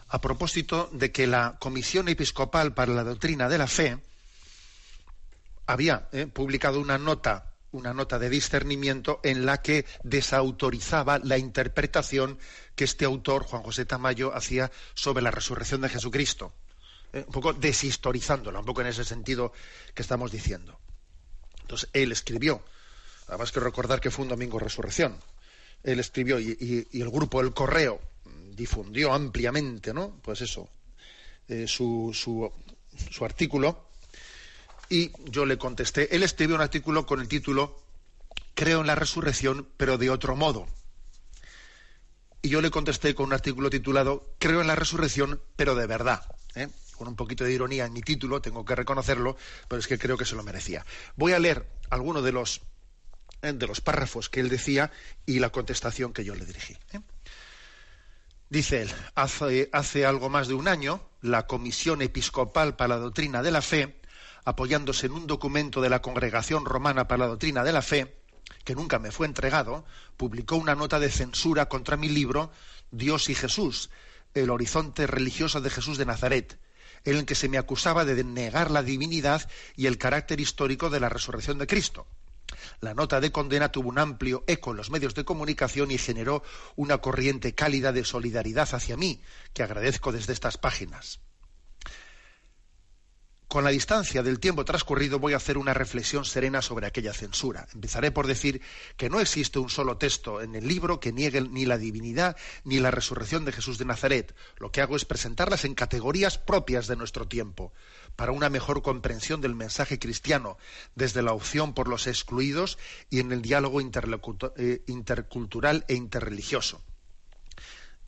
a propósito de que la Comisión Episcopal para la Doctrina de la Fe había eh, publicado una nota, una nota de discernimiento en la que desautorizaba la interpretación que este autor, Juan José Tamayo, hacía sobre la resurrección de Jesucristo. un poco deshistorizándola, un poco en ese sentido que estamos diciendo. Entonces él escribió, además que recordar que fue un domingo resurrección, él escribió y, el grupo El Correo difundió ampliamente, ¿no? Pues eso, eh, su, su, su artículo y yo le contesté. Él escribió un artículo con el título Creo en la resurrección, pero de otro modo. Y yo le contesté con un artículo titulado Creo en la resurrección, pero de verdad. ¿eh? Con un poquito de ironía en mi título, tengo que reconocerlo, pero es que creo que se lo merecía. Voy a leer algunos de los, eh, de los párrafos que él decía y la contestación que yo le dirigí. ¿eh? Dice él, hace, hace algo más de un año, la Comisión Episcopal para la Doctrina de la Fe, apoyándose en un documento de la Congregación Romana para la Doctrina de la Fe, que nunca me fue entregado, publicó una nota de censura contra mi libro Dios y Jesús, el horizonte religioso de Jesús de Nazaret, en el que se me acusaba de negar la divinidad y el carácter histórico de la resurrección de Cristo. La nota de condena tuvo un amplio eco en los medios de comunicación y generó una corriente cálida de solidaridad hacia mí, que agradezco desde estas páginas. Con la distancia del tiempo transcurrido voy a hacer una reflexión serena sobre aquella censura. Empezaré por decir que no existe un solo texto en el libro que niegue ni la divinidad ni la resurrección de Jesús de Nazaret. Lo que hago es presentarlas en categorías propias de nuestro tiempo, para una mejor comprensión del mensaje cristiano, desde la opción por los excluidos y en el diálogo eh, intercultural e interreligioso.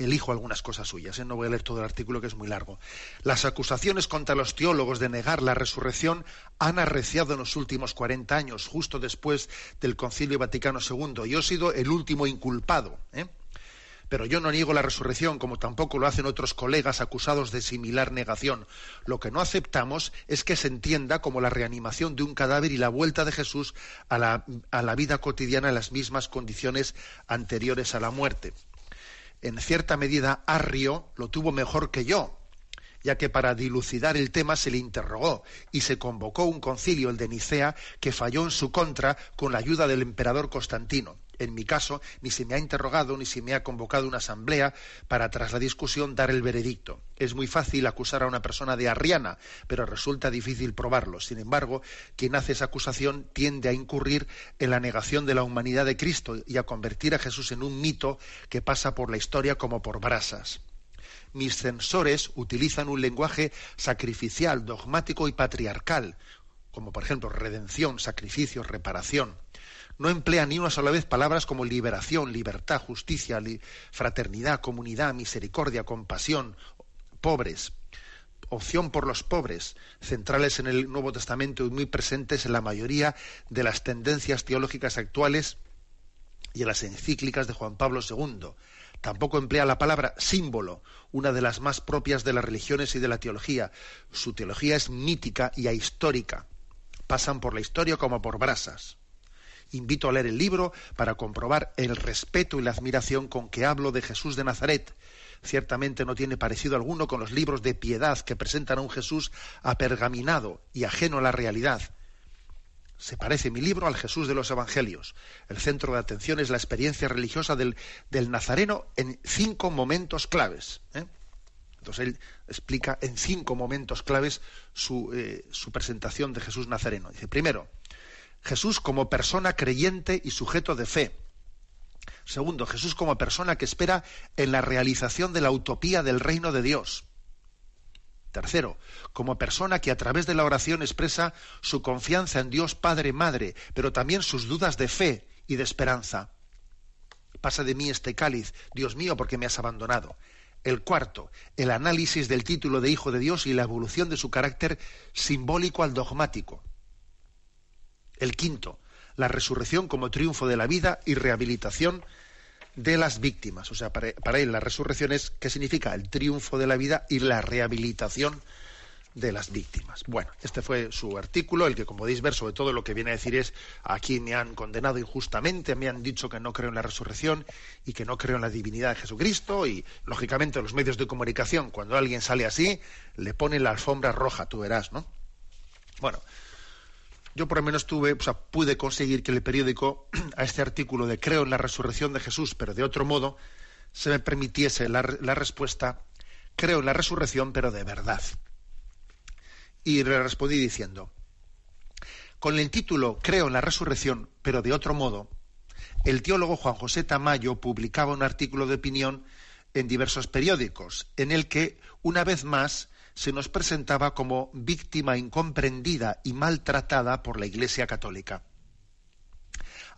Elijo algunas cosas suyas, ¿eh? no voy a leer todo el artículo que es muy largo. Las acusaciones contra los teólogos de negar la resurrección han arreciado en los últimos 40 años, justo después del Concilio Vaticano II. Yo he sido el último inculpado. ¿eh? Pero yo no niego la resurrección, como tampoco lo hacen otros colegas acusados de similar negación. Lo que no aceptamos es que se entienda como la reanimación de un cadáver y la vuelta de Jesús a la, a la vida cotidiana en las mismas condiciones anteriores a la muerte. En cierta medida, Arrio lo tuvo mejor que yo, ya que para dilucidar el tema se le interrogó y se convocó un concilio, el de Nicea, que falló en su contra con la ayuda del emperador Constantino. En mi caso, ni se me ha interrogado ni se me ha convocado una asamblea para, tras la discusión, dar el veredicto. Es muy fácil acusar a una persona de arriana, pero resulta difícil probarlo. Sin embargo, quien hace esa acusación tiende a incurrir en la negación de la humanidad de Cristo y a convertir a Jesús en un mito que pasa por la historia como por brasas mis censores utilizan un lenguaje sacrificial, dogmático y patriarcal, como por ejemplo redención, sacrificio, reparación no emplea ni una sola vez palabras como liberación, libertad, justicia, fraternidad, comunidad, misericordia, compasión, pobres, opción por los pobres, centrales en el Nuevo Testamento y muy presentes en la mayoría de las tendencias teológicas actuales y en las encíclicas de Juan Pablo II. Tampoco emplea la palabra símbolo, una de las más propias de las religiones y de la teología. Su teología es mítica y ahistórica. Pasan por la historia como por brasas. Invito a leer el libro para comprobar el respeto y la admiración con que hablo de Jesús de Nazaret. Ciertamente no tiene parecido alguno con los libros de piedad que presentan a un Jesús apergaminado y ajeno a la realidad. Se parece mi libro al Jesús de los Evangelios. El centro de atención es la experiencia religiosa del, Nazareno en cinco momentos claves. ¿eh? Entonces él explica en cinco momentos claves su, eh, su presentación de Jesús Nazareno. Dice, primero, Jesús como persona creyente y sujeto de fe. Segundo, Jesús como persona que espera en la realización de la utopía del reino de Dios. Tercero, como persona que a través de la oración expresa su confianza en Dios Padre Madre, pero también sus dudas de fe y de esperanza. Pasa de mí este cáliz, Dios mío, porque me has abandonado. El cuarto, el análisis del título de Hijo de Dios y la evolución de su carácter simbólico al dogmático. El quinto, la resurrección como triunfo de la vida y rehabilitación de las víctimas. O sea, para, él la resurrección es, ¿qué significa? El triunfo de la vida y la rehabilitación de las víctimas. Bueno, este fue su artículo, el que como podéis ver, sobre todo lo que viene a decir es, aquí me han condenado injustamente, me han dicho que no creo en la resurrección y que no creo en la divinidad de Jesucristo y, lógicamente, los medios de comunicación, cuando alguien sale así, le ponen la alfombra roja, tú verás, ¿no? Bueno, yo por lo menos tuve, o sea, pude conseguir que el periódico a este artículo de creo en la resurrección de Jesús, pero de otro modo, se me permitiese la, la respuesta creo en la resurrección, pero de verdad. Y le respondí diciendo, con el título Creo en la resurrección, pero de otro modo, el teólogo Juan José Tamayo publicaba un artículo de opinión en diversos periódicos, en el que, una vez más, se nos presentaba como víctima incomprendida y maltratada por la Iglesia Católica.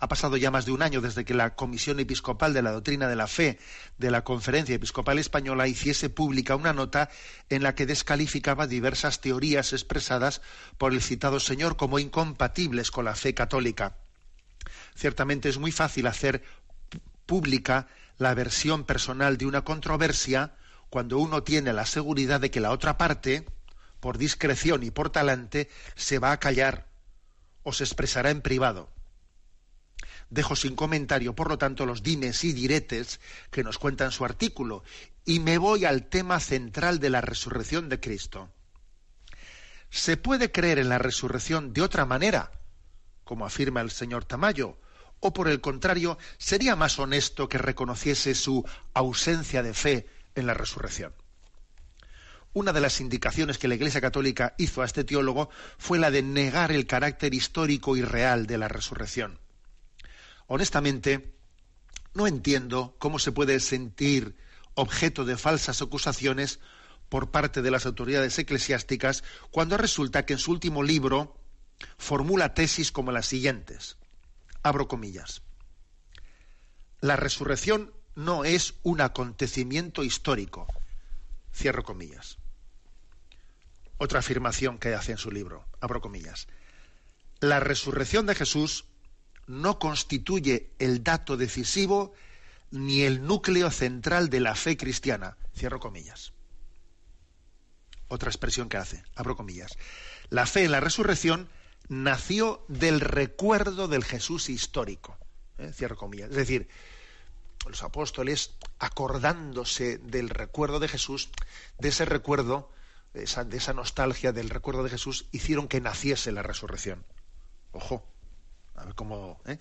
Ha pasado ya más de un año desde que la Comisión Episcopal de la Doctrina de la Fe de la Conferencia Episcopal Española hiciese pública una nota en la que descalificaba diversas teorías expresadas por el citado señor como incompatibles con la fe católica. Ciertamente es muy fácil hacer pública la versión personal de una controversia cuando uno tiene la seguridad de que la otra parte, por discreción y por talante, se va a callar o se expresará en privado. Dejo sin comentario, por lo tanto, los dimes y diretes que nos cuentan su artículo y me voy al tema central de la resurrección de Cristo. ¿Se puede creer en la resurrección de otra manera, como afirma el señor Tamayo? ¿O por el contrario, sería más honesto que reconociese su ausencia de fe en la resurrección. Una de las indicaciones que la Iglesia Católica hizo a este teólogo fue la de negar el carácter histórico y real de la resurrección. Honestamente, no entiendo cómo se puede sentir objeto de falsas acusaciones por parte de las autoridades eclesiásticas cuando resulta que en su último libro formula tesis como las siguientes. Abro comillas. La resurrección no es un acontecimiento histórico. Cierro comillas. Otra afirmación que hace en su libro, abro comillas. La resurrección de Jesús no constituye el dato decisivo ni el núcleo central de la fe cristiana. Cierro comillas. Otra expresión que hace, abro comillas. La fe en la resurrección nació del recuerdo del Jesús histórico. ¿eh? Cierro comillas. Es decir, los apóstoles acordándose del recuerdo de Jesús, de ese recuerdo, de esa, nostalgia del recuerdo de Jesús, hicieron que naciese la resurrección. Ojo, a ver cómo. ¿eh?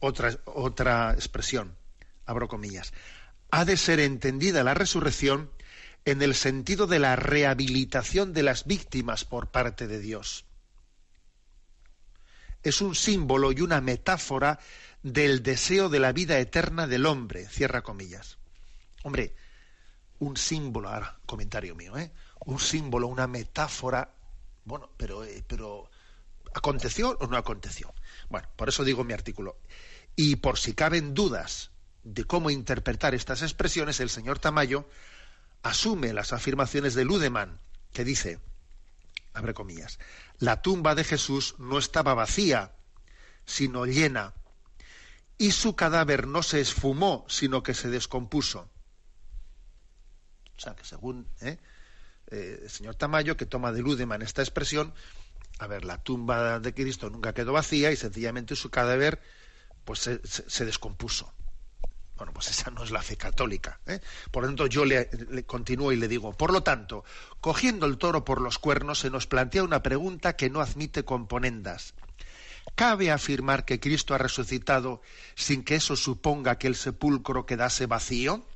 Otra, otra expresión, abro comillas. Ha de ser entendida la resurrección en el sentido de la rehabilitación de las víctimas por parte de Dios. Es un símbolo y una metáfora del deseo de la vida eterna del hombre, cierra comillas. Hombre, un símbolo, ahora comentario mío, ¿eh? un símbolo, una metáfora, bueno, pero, eh, pero ¿aconteció o no aconteció? Bueno, por eso digo mi artículo. Y por si caben dudas de cómo interpretar estas expresiones, el señor Tamayo asume las afirmaciones de Ludemann, que dice, abre comillas, la tumba de Jesús no estaba vacía, sino llena, y su cadáver no se esfumó, sino que se descompuso. O sea, que según ¿eh? Eh, el señor Tamayo, que toma de Ludemann esta expresión, a ver, la tumba de Cristo nunca quedó vacía y sencillamente su cadáver pues se descompuso. Bueno, pues esa no es la fe católica. ¿eh? Por lo tanto, yo le, continúo y le digo, por lo tanto, cogiendo el toro por los cuernos, se nos plantea una pregunta que no admite componendas. ¿Cabe afirmar que Cristo ha resucitado sin que eso suponga que el sepulcro quedase vacío?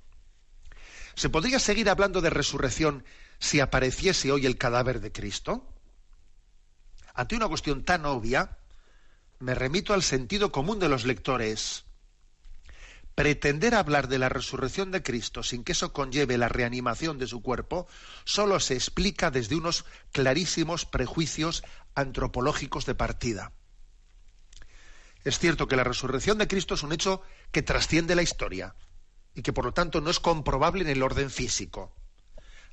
¿Se podría seguir hablando de resurrección si apareciese hoy el cadáver de Cristo? Ante una cuestión tan obvia, me remito al sentido común de los lectores pretender hablar de la resurrección de Cristo sin que eso conlleve la reanimación de su cuerpo, solo se explica desde unos clarísimos prejuicios antropológicos de partida. Es cierto que la resurrección de Cristo es un hecho que trasciende la historia y que por lo tanto no es comprobable en el orden físico.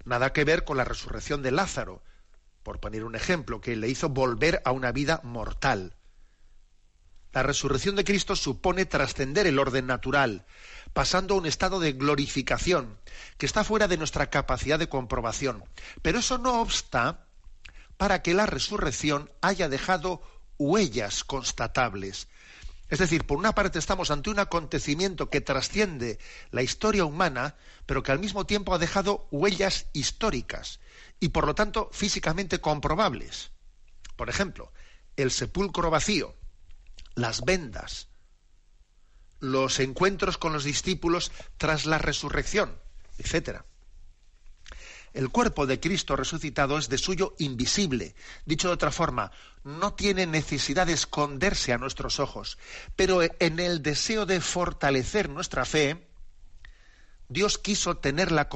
Nada que ver con la resurrección de Lázaro, por poner un ejemplo, que le hizo volver a una vida mortal. La resurrección de Cristo supone trascender el orden natural, pasando a un estado de glorificación que está fuera de nuestra capacidad de comprobación. Pero eso no obsta para que la resurrección haya dejado huellas constatables. Es decir, por una parte estamos ante un acontecimiento que trasciende la historia humana, pero que al mismo tiempo ha dejado huellas históricas y por lo tanto físicamente comprobables. Por ejemplo, el sepulcro vacío las vendas, los encuentros con los discípulos tras la resurrección, etc. El cuerpo de Cristo resucitado es de suyo invisible. Dicho de otra forma, no tiene necesidad de esconderse a nuestros ojos, pero en el deseo de fortalecer nuestra fe, Dios quiso tener la,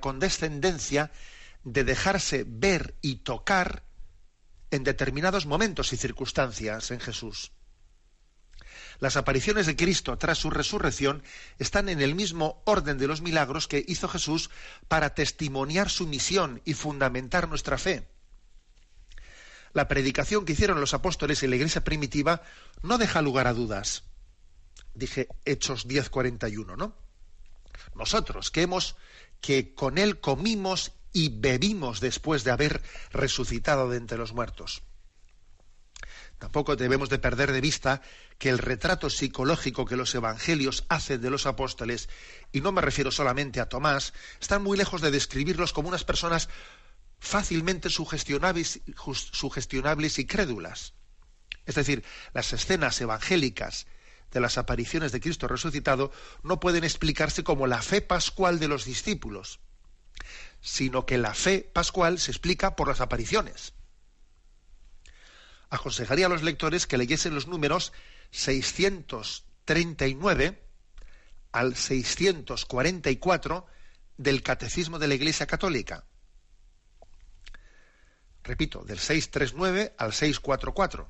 condescendencia de dejarse ver y tocar en determinados momentos y circunstancias en Jesús. Las apariciones de Cristo tras su resurrección están en el mismo orden de los milagros que hizo Jesús para testimoniar su misión y fundamentar nuestra fe. La predicación que hicieron los apóstoles en la iglesia primitiva no deja lugar a dudas. Dije Hechos 10:41, ¿no? Nosotros que hemos que con él comimos y bebimos después de haber resucitado de entre los muertos. Tampoco debemos de perder de vista que el retrato psicológico que los evangelios hacen de los apóstoles, y no me refiero solamente a Tomás, están muy lejos de describirlos como unas personas fácilmente sugestionables, sugestionables y crédulas. Es decir, las escenas evangélicas de las apariciones de Cristo resucitado no pueden explicarse como la fe pascual de los discípulos, sino que la fe pascual se explica por las apariciones aconsejaría a los lectores que leyesen los números 639 al 644 del Catecismo de la Iglesia Católica. Repito, del 639 al 644.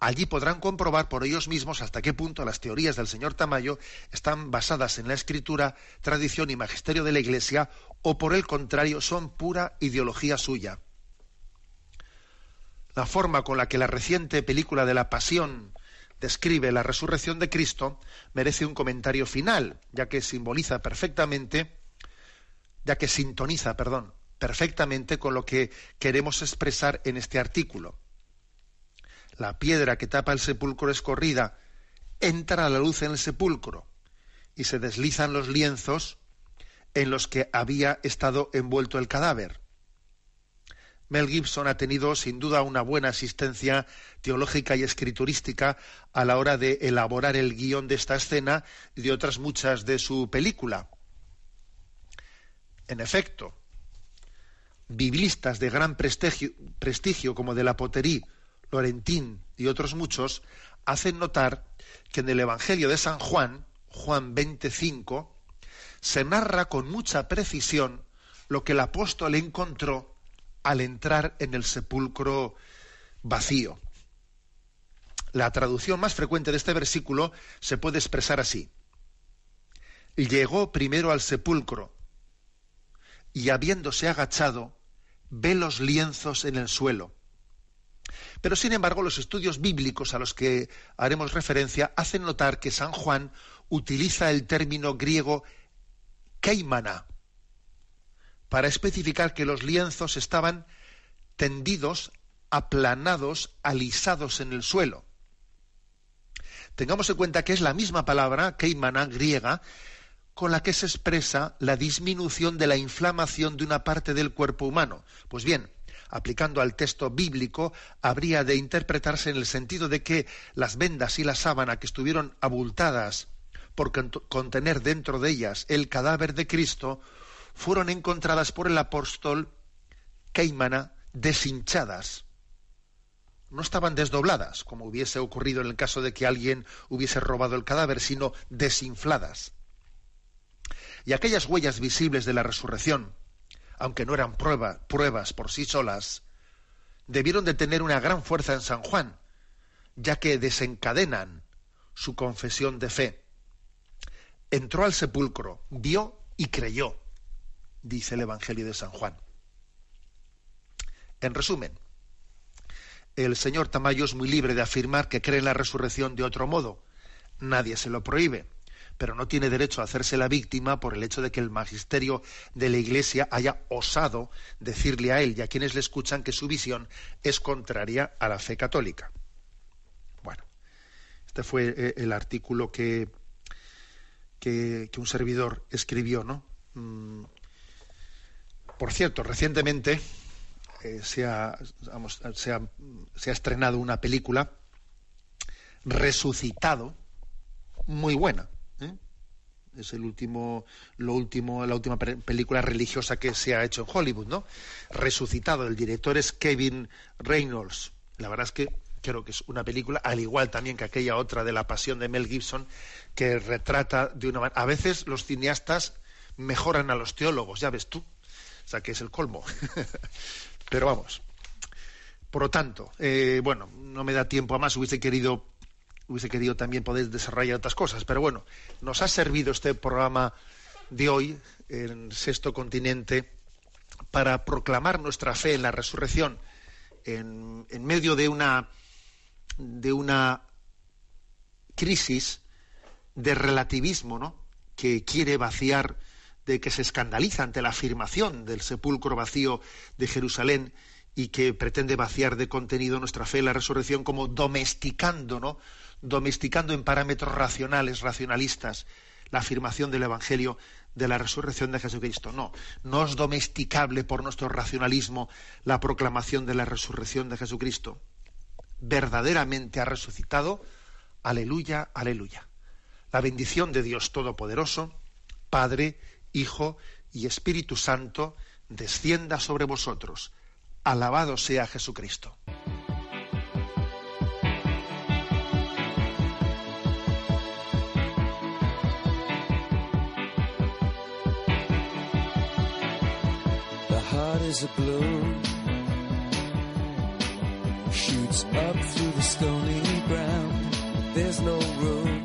Allí podrán comprobar por ellos mismos hasta qué punto las teorías del señor Tamayo están basadas en la escritura, tradición y magisterio de la Iglesia o por el contrario son pura ideología suya. La forma con la que la reciente película de la Pasión describe la resurrección de Cristo merece un comentario final, ya que simboliza perfectamente, ya que sintoniza, perdón, perfectamente con lo que queremos expresar en este artículo la piedra que tapa el sepulcro escorrida, entra a la luz en el sepulcro y se deslizan los lienzos en los que había estado envuelto el cadáver. Mel Gibson ha tenido sin duda una buena asistencia teológica y escriturística a la hora de elaborar el guion de esta escena y de otras muchas de su película. En efecto, biblistas de gran prestigio, como de la Poterí Lorentín y otros muchos hacen notar que en el Evangelio de San Juan, Juan 25, se narra con mucha precisión lo que el apóstol encontró al entrar en el sepulcro vacío. La traducción más frecuente de este versículo se puede expresar así. Llegó primero al sepulcro y habiéndose agachado, ve los lienzos en el suelo pero sin embargo, los estudios bíblicos a los que haremos referencia hacen notar que San Juan utiliza el término griego keimana para especificar que los lienzos estaban tendidos, aplanados, alisados en el suelo. Tengamos en cuenta que es la misma palabra, keimana griega, con la que se expresa la disminución de la inflamación de una parte del cuerpo humano. Pues bien, aplicando al texto bíblico, habría de interpretarse en el sentido de que las vendas y la sábana que estuvieron abultadas por contener dentro de ellas el cadáver de Cristo, fueron encontradas por el apóstol Keimana deshinchadas. No estaban desdobladas, como hubiese ocurrido en el caso de que alguien hubiese robado el cadáver, sino desinfladas. Y aquellas huellas visibles de la resurrección, aunque no eran pruebas por sí solas, debieron de tener una gran fuerza en San Juan, ya que desencadenan su confesión de fe. Entró al sepulcro, vio y creyó, dice el Evangelio de San Juan. En resumen, el señor Tamayo es muy libre de afirmar que cree en la resurrección de otro modo. Nadie se lo prohíbe pero no tiene derecho a hacerse la víctima por el hecho de que el magisterio de la Iglesia haya osado decirle a él y a quienes le escuchan que su visión es contraria a la fe católica. Bueno, este fue eh, el artículo que, que, un servidor escribió, ¿no? Por cierto, recientemente eh, se ha estrenado una película resucitado muy buena ¿eh? Es el último, lo último, la última película religiosa que se ha hecho en Hollywood, ¿no? Resucitado. El director es Kevin Reynolds. La verdad es que creo que es una película, al igual también que aquella otra de la pasión de Mel Gibson, que retrata de una manera. A veces los cineastas mejoran a los teólogos, ya ves tú. O sea, que es el colmo. Pero vamos. Por lo tanto, eh, bueno, no me da tiempo a más. Hubiese querido hubiese querido también poder desarrollar otras cosas. Pero bueno, nos ha servido este programa de hoy en Sexto Continente para proclamar nuestra fe en la resurrección en, medio de una de una crisis de relativismo, ¿no? que quiere vaciar, de que se escandaliza ante la afirmación del sepulcro vacío de Jerusalén y que pretende vaciar de contenido nuestra fe en la resurrección como domesticando, ¿no? domesticando en parámetros racionales, racionalistas, la afirmación del Evangelio de la resurrección de Jesucristo. No, no es domesticable por nuestro racionalismo la proclamación de la resurrección de Jesucristo. Verdaderamente ha resucitado. Aleluya, aleluya. La bendición de Dios Todopoderoso, Padre, Hijo y Espíritu Santo, descienda sobre vosotros. Alabado sea Jesucristo. is a bloom. shoots up through the stony ground. There's no room,